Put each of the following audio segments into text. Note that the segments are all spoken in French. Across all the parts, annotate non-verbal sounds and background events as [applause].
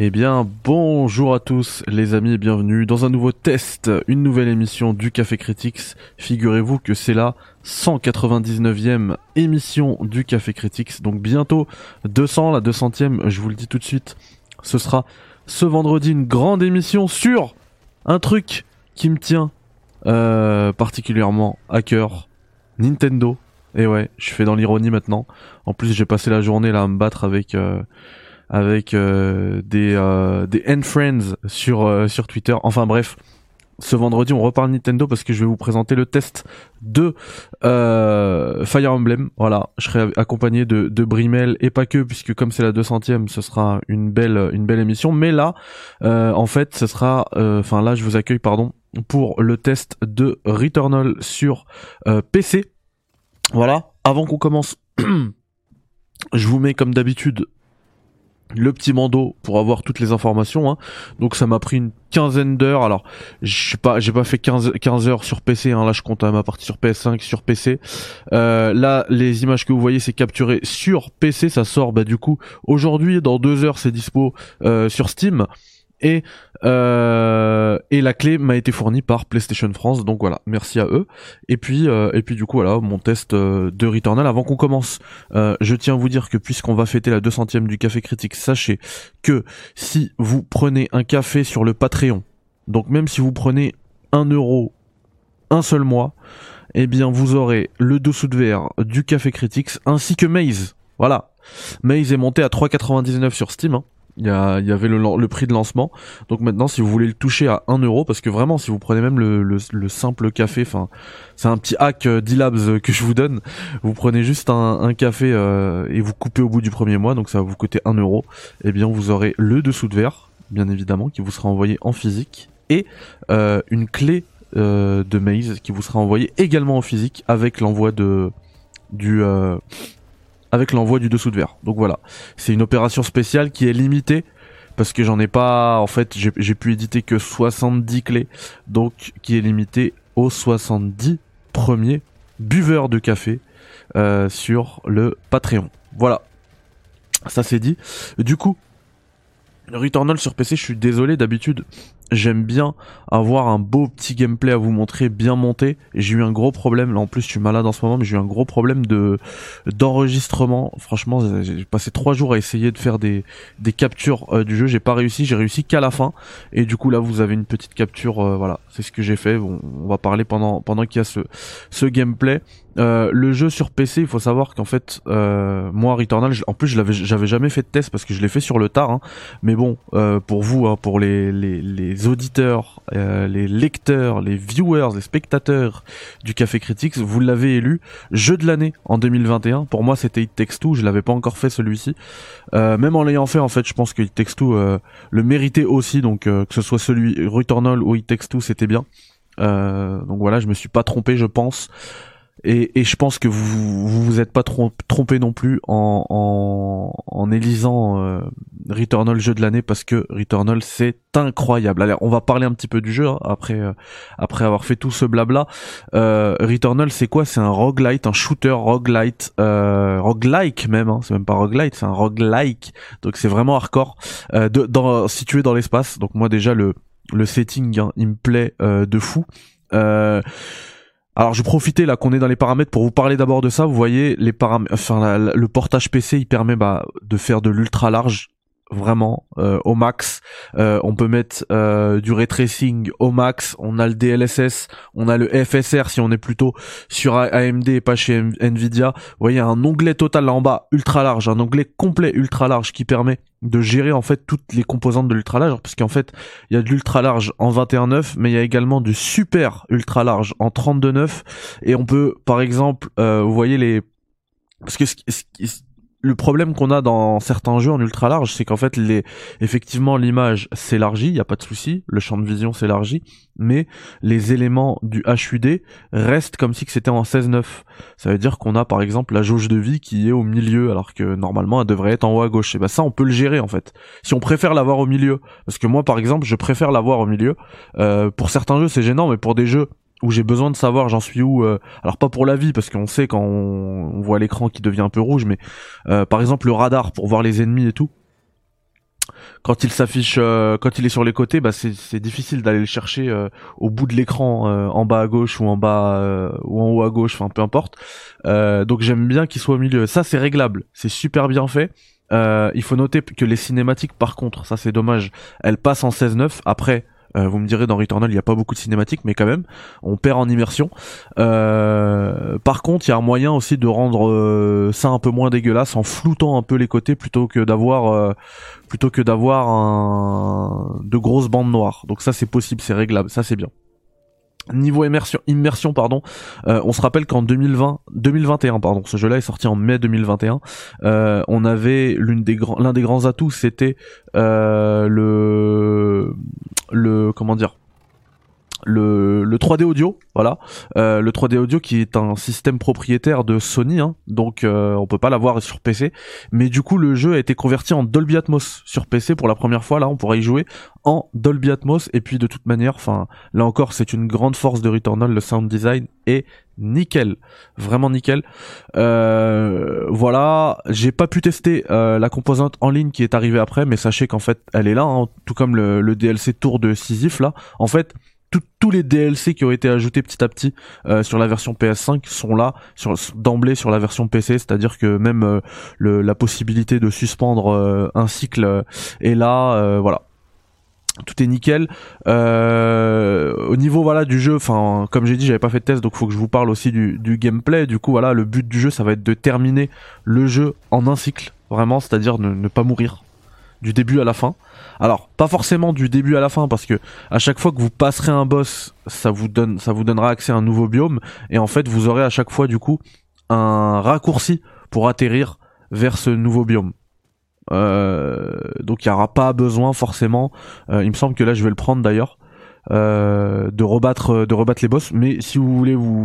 Eh bien, bonjour à tous les amis et bienvenue dans un nouveau test, une nouvelle émission du Café Critics. Figurez-vous que c'est la 199e émission du Café Critics, donc bientôt 200, la 200e, je vous le dis tout de suite, ce sera ce vendredi une grande émission sur un truc qui me tient euh, particulièrement à cœur, Nintendo. Et ouais, je fais dans l'ironie maintenant. En plus, j'ai passé la journée là à me battre avec... Euh, avec euh, des euh, des end friends sur euh, sur Twitter. Enfin bref, ce vendredi on reparle Nintendo parce que je vais vous présenter le test de Fire Emblem. Voilà, je serai accompagné de de Brimel et pas que puisque comme c'est la 200e, ce sera une belle une belle émission. Mais là, en fait, ce sera, enfin là je vous accueille pardon pour le test de Returnal sur PC. Voilà, avant qu'on commence. [clears throat] je vous mets comme d'habitude le petit mando pour avoir toutes les informations. Hein. Donc ça m'a pris une quinzaine d'heures. Alors je pas, j'ai pas fait 15, 15 heures sur PC. Hein. Là je compte à ma partie sur PS5 sur PC. Euh, là les images que vous voyez c'est capturé sur PC. Ça sort bah du coup aujourd'hui dans deux heures c'est dispo euh, sur Steam et euh, et la clé m'a été fournie par PlayStation France donc voilà merci à eux. Et puis euh, et puis du coup voilà mon test euh, de Returnal. Avant qu'on commence je tiens à vous dire que puisqu'on va fêter la 200e du café critique sachez que si vous prenez un café sur le Patreon donc même si vous prenez un euro un seul mois eh bien vous aurez le dessous de verre du café critiques ainsi que Maze. Voilà. Maze est monté à 3,99 sur Steam hein. Il y, avait le, prix de lancement. Donc maintenant, si vous voulez le toucher à 1 euro, parce que vraiment, si vous prenez même le, simple café, enfin, c'est un petit hack euh, euh, que je vous donne. Vous prenez juste un, café euh, et vous coupez au bout du premier mois, donc ça va vous coûter 1 euro. Et eh bien, vous aurez le dessous de verre, bien évidemment, qui vous sera envoyé en physique, et une clé de maze qui vous sera envoyée également en physique avec l'envoi de du avec l'envoi du dessous de verre. Donc voilà, c'est une opération spéciale qui est limitée parce que j'en ai pas, en fait, j'ai pu éditer que 70 clés, donc qui est limitée aux 70 premiers buveurs de café euh, sur le Patreon. Voilà, ça c'est dit. Du coup, Returnal sur PC, je suis désolé, d'habitude, j'aime bien avoir un beau petit gameplay à vous montrer bien monté. J'ai eu un gros problème, là en plus je suis malade en ce moment, mais j'ai eu un gros problème de d'enregistrement. Franchement, j'ai passé trois jours à essayer de faire des, des captures euh, du jeu, j'ai pas réussi, j'ai réussi qu'à la fin. Et du coup là vous avez une petite capture, euh, voilà, c'est ce que j'ai fait. on va parler pendant pendant qu'il y a ce ce gameplay. Euh, le jeu sur PC, il faut savoir qu'en fait, euh, moi Returnal, en plus je j'avais jamais fait de test parce que je l'ai fait sur le tard. Hein. mais bon, euh, pour vous, hein, pour les, les, les auditeurs, les lecteurs, les viewers, les spectateurs du Café Critics, vous l'avez élu jeu de l'année en 2021. Pour moi, c'était It Takes Two. Je l'avais pas encore fait celui-ci. même en l'ayant fait, en fait, je pense que It Takes Two le méritait aussi. Donc que ce soit celui Returnal ou It Takes c'était bien. donc voilà, je me suis pas trompé, je pense. Et, et, je pense que vous vous, vous êtes pas trompé non plus en, en, en élisant euh, Returnal jeu de l'année parce que Returnal c'est incroyable. Allez, on va parler un petit peu du jeu hein, après euh, après avoir fait tout ce blabla. Euh, Returnal c'est quoi? C'est un roguelite, un shooter roguelite, euh, roguelike même. Hein, c'est même pas roguelite, c'est un roguelike. Donc c'est vraiment hardcore, euh, situé dans l'espace. Donc moi déjà le le setting hein, il me plaît euh, de fou. Alors je profitais là qu'on est dans les paramètres pour vous parler d'abord de ça. Vous voyez les paramètres, enfin le portage PC, il permet bah, de faire de l'ultra large vraiment euh, au max. Euh, on peut mettre euh, du ray tracing au max. On a le DLSS, on a le FSR si on est plutôt sur AMD et pas chez Nvidia. Vous voyez un onglet total là en bas ultra large, un onglet complet ultra large qui permet de gérer en fait toutes les composantes de l'ultra large parce qu'en fait il y a de l'ultra large en 21.9 mais il y a également du super ultra large en 32.9 et on peut par exemple vous voyez les parce que le problème qu'on a dans certains jeux en ultra large, c'est qu'en fait, les, effectivement, l'image s'élargit, il y a pas de souci, le champ de vision s'élargit, mais les éléments du HUD restent comme si c'était en 16.9. Ça veut dire qu'on a par exemple la jauge de vie qui est au milieu, alors que normalement elle devrait être en haut à gauche. Et ben ça, on peut le gérer en fait. Si on préfère l'avoir au milieu, parce que moi par exemple, je préfère l'avoir au milieu. Euh, pour certains jeux, c'est gênant, mais pour des jeux où j'ai besoin de savoir j'en suis où euh, alors pas pour la vie parce qu'on sait quand on, voit l'écran qui devient un peu rouge mais euh, par exemple le radar pour voir les ennemis et tout quand il s'affiche, euh, quand il est sur les côtés, bah c'est difficile d'aller le chercher euh, au bout de l'écran, en bas à gauche ou en bas ou en haut à gauche, enfin peu importe. donc j'aime bien qu'il soit au milieu. Ça c'est réglable, c'est super bien fait. il faut noter que les cinématiques, par contre, ça c'est dommage, elles passent en 16-9. Après, euh, vous me direz dans Returnal il n'y a pas beaucoup de cinématiques mais quand même on perd en immersion. Euh, par contre il y a un moyen aussi de rendre euh, ça un peu moins dégueulasse en floutant un peu les côtés plutôt que d'avoir plutôt que d'avoir un de grosses bandes noires. Donc ça c'est possible, c'est réglable, ça c'est bien. Niveau immersion, immersion pardon, euh, on se rappelle qu'en 2020, 2021 pardon, ce jeu-là est sorti en mai 2021. Euh, on avait l'une des l'un des grands atouts, c'était euh, le comment dire le, le 3D audio, voilà, euh, le 3D audio qui est un système propriétaire de Sony, hein, donc euh, on peut pas l'avoir sur PC, mais du coup le jeu a été converti en Dolby Atmos sur PC pour la première fois, là on pourra y jouer en Dolby Atmos, et puis de toute manière, enfin là encore c'est une grande force de Returnal, le sound design est nickel, vraiment nickel. Euh, voilà, j'ai pas pu tester euh, la composante en ligne qui est arrivée après, mais sachez qu'en fait elle est là, hein, tout comme le, DLC Tour de Sisyphe là, en fait tous les DLC qui ont été ajoutés petit à petit euh, sur la version PS5 sont là d'emblée sur la version PC, c'est-à-dire que même le, la possibilité de suspendre un cycle est là, voilà. Tout est nickel. au niveau voilà du jeu, enfin comme j'ai dit, j'avais pas fait de test, donc faut que je vous parle aussi du, gameplay. Du coup voilà, le but du jeu, ça va être de terminer le jeu en un cycle, vraiment, c'est-à-dire ne pas mourir du début à la fin. Alors, pas forcément du début à la fin parce que à chaque fois que vous passerez un boss, ça vous donne ça vous donnera accès à un nouveau biome et en fait, vous aurez à chaque fois du coup un raccourci pour atterrir vers ce nouveau biome. Euh, donc il n'y aura pas besoin forcément. Euh, il me semble que là je vais le prendre d'ailleurs. Euh, de rebattre de rebattre les boss mais si vous voulez vous,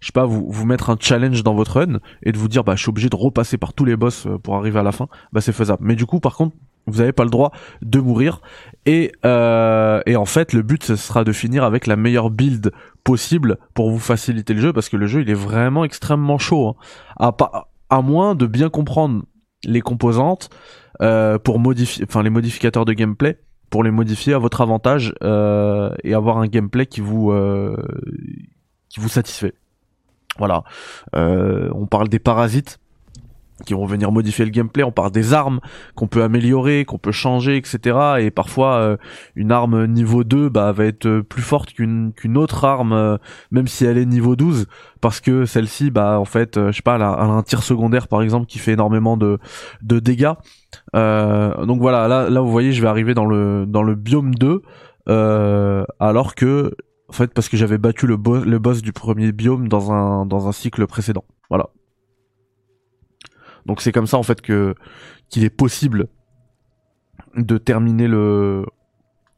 je sais pas vous, vous mettre un challenge dans votre run et de vous dire bah je suis obligé de repasser par tous les boss pour arriver à la fin bah c'est faisable mais du coup par contre vous n'avez pas le droit de mourir. Et, euh, et en fait, le but, ce sera de finir avec la meilleure build possible pour vous faciliter le jeu, parce que le jeu, il est vraiment extrêmement chaud. Hein. À moins de bien comprendre les composantes euh, pour modifier, enfin les modificateurs de gameplay, pour les modifier à votre avantage euh, et avoir un gameplay qui vous euh, qui vous satisfait. Voilà. Euh, on parle des parasites qui vont venir modifier le gameplay. On parle des armes qu'on peut améliorer, qu'on peut changer, etc. Et parfois, euh, une arme niveau 2 bah, va être euh, plus forte qu'une autre arme, euh, même si elle est niveau 12, parce que celle-ci, bah en fait, je sais pas, elle a, un tir secondaire par exemple qui fait énormément de de dégâts. donc voilà, là là vous voyez, je vais arriver dans le dans le biome 2, alors que en fait parce que j'avais battu le, le boss du premier biome dans un dans un cycle précédent. Voilà. Donc c'est comme ça en fait que qu'il est possible de terminer le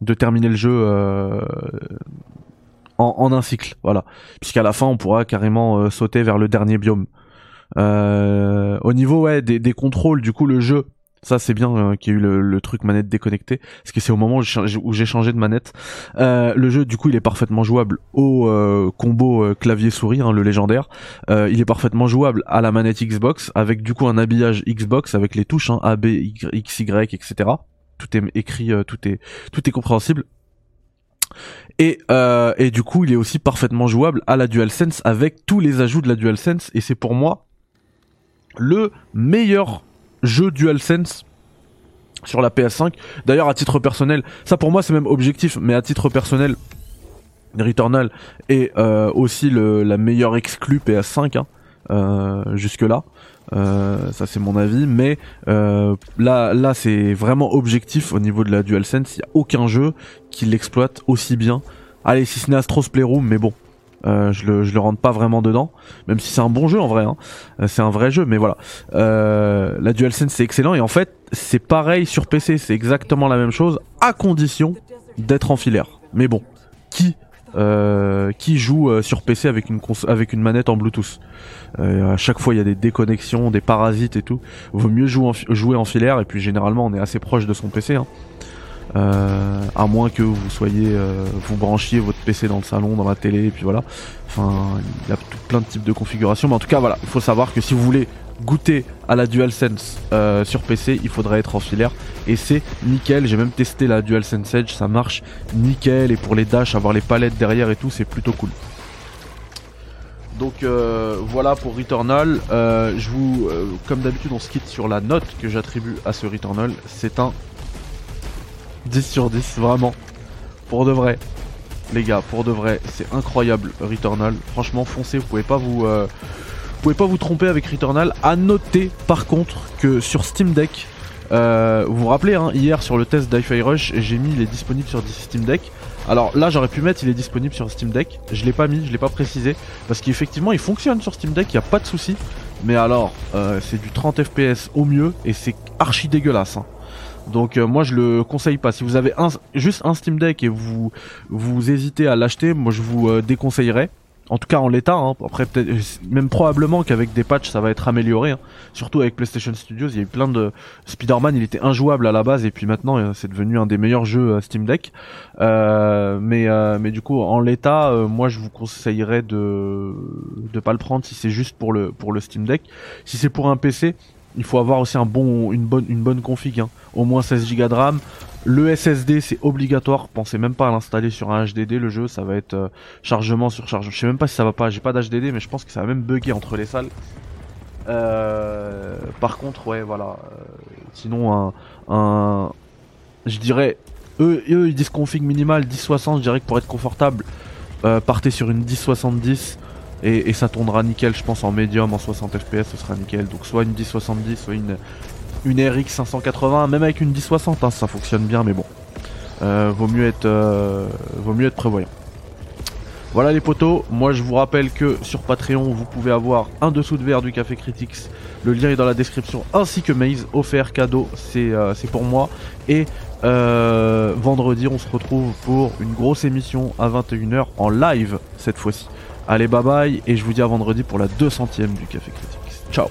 de terminer le jeu euh, en, un cycle, voilà. Puisqu'à la fin on pourra carrément euh, sauter vers le dernier biome. Euh, au niveau ouais des, des contrôles, du coup le jeu ça c'est bien euh, qu'il y ait eu le, truc manette déconnectée, parce que c'est au moment où j'ai changé de manette. Euh, le jeu du coup il est parfaitement jouable au euh, combo clavier souris, hein, le légendaire. il est parfaitement jouable à la manette Xbox avec du coup un habillage Xbox avec les touches hein, A, B, X, Y, etc. Tout est écrit, tout est tout est compréhensible. Et, et du coup, il est aussi parfaitement jouable à la DualSense avec tous les ajouts de la DualSense. Et c'est pour moi le meilleur jeu DualSense sur la PS5. D'ailleurs, à titre personnel, ça pour moi c'est même objectif, mais à titre personnel, Returnal est euh, aussi la meilleure exclue PS5 hein, euh, jusque là. Euh, ça c'est mon avis, mais là, là c'est vraiment objectif au niveau de la DualSense. Il n'y a aucun jeu qui l'exploite aussi bien. Allez, si ce n'est Astro's Playroom, mais bon, euh, je le le rentre pas vraiment dedans, même si c'est un bon jeu en vrai. Hein. Euh, c'est un vrai jeu, mais voilà. Euh, la DualSense c'est excellent et en fait c'est pareil sur PC, c'est exactement la même chose à condition d'être en filaire. Mais bon, qui qui joue sur PC avec une manette en Bluetooth? À chaque fois il y a des déconnexions, des parasites et tout. Vaut mieux jouer en, jouer en filaire et puis généralement on est assez proche de son PC. Hein. Euh, à moins que vous soyez, euh, vous branchiez votre PC dans le salon, dans la télé, et puis voilà. Enfin, il y a plein de types de configurations, mais en tout cas, voilà, il faut savoir que si vous voulez goûter à la DualSense euh, sur PC, il faudrait être en filaire. Et c'est nickel, j'ai même testé la DualSense Edge, ça marche nickel. Et pour les dash, avoir les palettes derrière et tout, c'est plutôt cool. Donc voilà pour Returnal. Je vous, comme d'habitude, on se quitte sur la note que j'attribue à ce Returnal. C'est un 10 sur 10, vraiment. Pour de vrai. Les gars, pour de vrai, c'est incroyable Returnal. Franchement, foncez, vous pouvez pas vous pouvez pas vous tromper avec Returnal. À noter par contre que sur Steam Deck, euh, vous vous rappelez, hein, hier sur le test d'Hi-Fi Rush, j'ai mis il est disponible sur Steam Deck. Alors là, j'aurais pu mettre il est disponible sur Steam Deck. Je l'ai pas mis, je l'ai pas précisé parce qu'effectivement, il fonctionne sur Steam Deck, il y a pas de souci. Mais alors, euh, c'est du 30 FPS au mieux et c'est archi dégueulasse. Hein. Donc euh, moi je le conseille pas. Si vous avez juste un Steam Deck et vous vous hésitez à l'acheter, moi je vous déconseillerais. En tout cas en l'état, hein. après peut-être même probablement qu'avec des patchs ça va être amélioré. Hein. Surtout avec PlayStation Studios, il y a eu plein de Spider-Man, il était injouable à la base et puis maintenant euh, c'est devenu un des meilleurs jeux Steam Deck. Euh, mais euh, mais du coup en l'état, moi je vous conseillerais de de pas le prendre si c'est juste pour le pour le Steam Deck. Si c'est pour un PC, il faut avoir aussi un bon une bonne une bonne config, hein. au moins 16 Go de RAM. Le SSD c'est obligatoire, pensez même pas à l'installer sur un HDD le jeu, ça va être euh, chargement sur chargement. Je sais même pas si ça va pas, j'ai pas d'HDD mais je pense que ça va même bugger entre les salles. Euh, par contre ouais voilà, euh, sinon un, je dirais eux, ils disent config minimal 1060, je dirais que pour être confortable partez sur une 1070 et, ça tournera nickel je pense en médium en 60 fps ce sera nickel donc soit une 1070 soit une une RX 580, même avec une 1060, hein, ça fonctionne bien, mais bon, euh, vaut mieux être, euh, vaut mieux être prévoyant. Voilà les potos, moi je vous rappelle que sur Patreon vous pouvez avoir un dessous de verre du Café Critics, le lien est dans la description, ainsi que Maze, offert cadeau, c'est euh, pour moi. Et vendredi on se retrouve pour une grosse émission à 21h en live cette fois-ci. Allez bye bye et je vous dis à vendredi pour la 200ème du Café Critics. Ciao